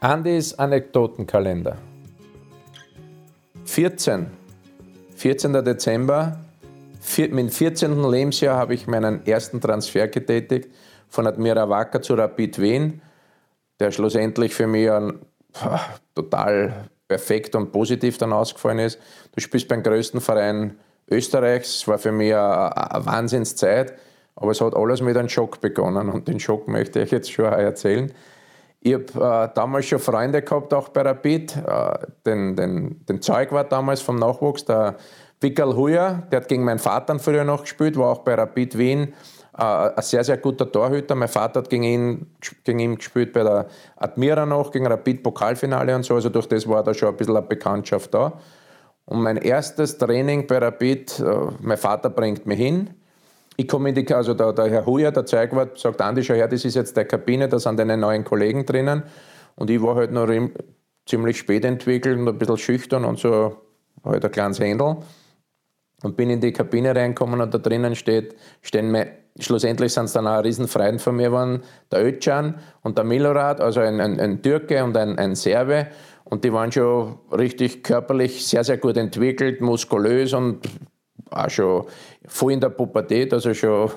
Andys Anekdotenkalender. 14. 14. Dezember. Mit 14. Lebensjahr habe ich meinen ersten Transfer getätigt von Admira Wacker zu Rapid Wien, der schlussendlich für mich ein, total perfekt und positiv dann ausgefallen ist. Du spielst beim größten Verein Österreichs. War für mich eine, eine Wahnsinnszeit, aber es hat alles mit einem Schock begonnen und den Schock möchte ich jetzt schon erzählen. Ich habe äh, damals schon Freunde gehabt, auch bei Rapid. Äh, den, den, den Zeug war damals vom Nachwuchs, der Wickel Huyer, der hat gegen meinen Vater früher noch gespielt, war auch bei Rapid Wien äh, ein sehr, sehr guter Torhüter. Mein Vater hat gegen ihn, gegen ihn gespielt bei der Admira noch, gegen Rapid Pokalfinale und so. Also durch das war da schon ein bisschen eine Bekanntschaft da. Und mein erstes Training bei Rapid, äh, mein Vater bringt mich hin. Ich komme in die, also der, der Herr Huyer, der Zeugwart, sagt, Andi, schau her, das ist jetzt der Kabine, da sind deine neuen Kollegen drinnen. Und ich war halt noch ziemlich spät entwickelt und ein bisschen schüchtern und so halt ein kleines Händel. Und bin in die Kabine reingekommen und da drinnen steht, stehen mir, schlussendlich sind es dann auch ein Riesenfreund von mir waren, der Ötcan und der Milorad, also ein, ein, ein Türke und ein, ein Serbe. Und die waren schon richtig körperlich sehr, sehr gut entwickelt, muskulös und auch schon voll in der Pubertät, also schon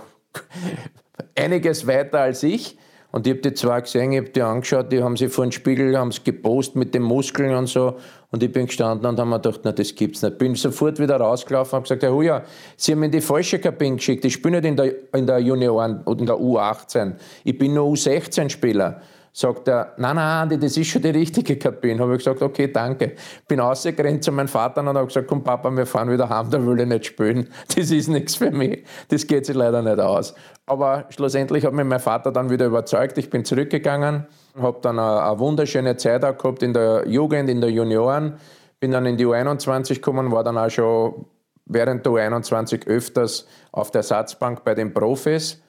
einiges weiter als ich. Und ich habe die zwei gesehen, ich habe die angeschaut, die haben sich vor den Spiegel, haben es gepostet mit den Muskeln und so. Und ich bin gestanden und habe mir gedacht, na, das gibt's nicht. Bin sofort wieder rausgelaufen und gesagt, Herr Huja, Sie haben mir in die falsche Kabine geschickt. Ich spiele nicht in der, in der Junioren oder in der U18. Ich bin nur U16-Spieler. Sagt er, nein, nein, Andi, das ist schon die richtige Kabine. Habe ich gesagt, okay, danke. Bin rausgerannt zu meinem Vater und habe gesagt, komm Papa, wir fahren wieder heim, da will ich nicht spielen. Das ist nichts für mich. Das geht sich leider nicht aus. Aber schlussendlich hat mich mein Vater dann wieder überzeugt. Ich bin zurückgegangen, habe dann eine, eine wunderschöne Zeit auch gehabt in der Jugend, in der Junioren. Bin dann in die U21 gekommen, war dann auch schon während der U21 öfters auf der Ersatzbank bei den Profis.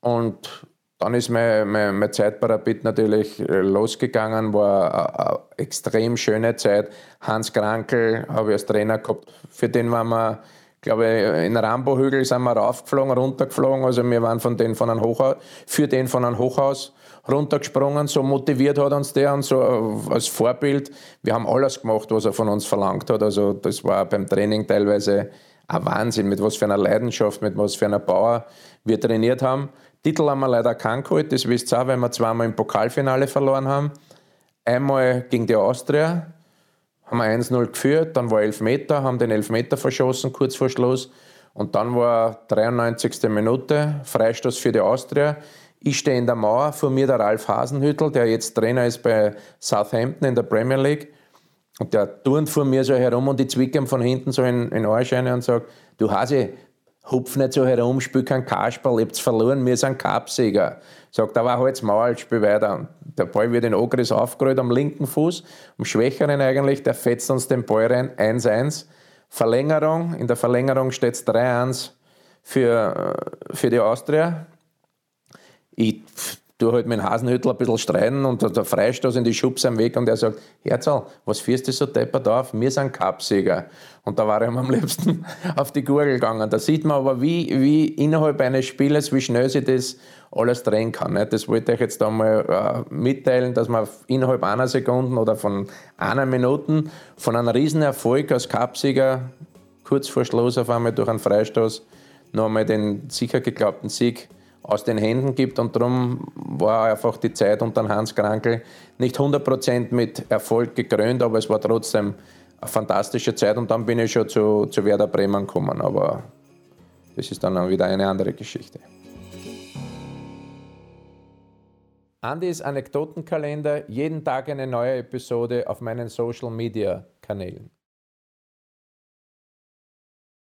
Und dann ist meine, meine, meine Zeit bei Rapid natürlich äh, losgegangen, war eine, extrem schöne Zeit. Hans Krankel habe ich als Trainer gehabt, für den waren wir, glaube ich, in Rambo-Hügel sind wir raufgeflogen, runtergeflogen. Also wir waren von den von einem Hochhaus, für den von einem Hochhaus runtergesprungen. So motiviert hat uns der und so äh, als Vorbild. Wir haben alles gemacht, was er von uns verlangt hat. Also das war beim Training teilweise ein Wahnsinn, mit was für einer Leidenschaft, mit was für einer Power wir trainiert haben. Titel haben wir leider keinen geholt, das wisst ihr auch, weil wir zweimal im Pokalfinale verloren haben. Einmal gegen die Austria, haben wir 1-0 geführt, dann war Elfmeter, haben den Elfmeter verschossen kurz vor Schluss. Und dann war 93. Minute, Freistoß für die Austria. Ich stehe in der Mauer, vor mir der Ralf Hasenhüttel, der jetzt Trainer ist bei Southampton in der Premier League. Und der turnt vor mir so herum und ich zwicke ihm von hinten so in, in Arscheine und sagt, du Hase, hupf nicht so herum, spiel kein Kasperl, ihr verloren, wir sind Cupsieger. Sagt, aber halt's Maul, spiel weiter. Der Ball wird in Ogris aufgerollt am linken Fuß, am Schwächeren eigentlich, der fetzt uns den Ball rein, 1-1. Verlängerung, in der Verlängerung steht es 3-1 für, äh, für die Austria. Ich du halt mit dem Hasenhüttel ein bisschen streiten und der Freistoß in die Schubs am Weg und er sagt, Herzl, was führst du so deppert auf? Wir sind Cupsieger. Und da war ihm am liebsten auf die Gurgel gegangen. Da sieht man aber, wie, wie innerhalb eines Spieles, wie schnell sich das alles drehen kann. Nicht? Das wollte ich jetzt einmal äh, mitteilen, dass man innerhalb einer Sekunde oder von einer Minute von einem Riesenerfolg als Cupsieger kurz vor Schluss auf einmal durch einen Freistoß noch einmal den sicher geglaubten Sieg aus den Händen gibt. Und darum war einfach die Zeit unter Hans Krankel nicht 100% mit Erfolg gekrönt, aber es war trotzdem eine fantastische Zeit. Und dann bin ich schon zu, zu Werder Bremen gekommen. Aber das ist dann wieder eine andere Geschichte. Andys Anekdotenkalender, jeden Tag eine neue Episode auf meinen Social Media Kanälen.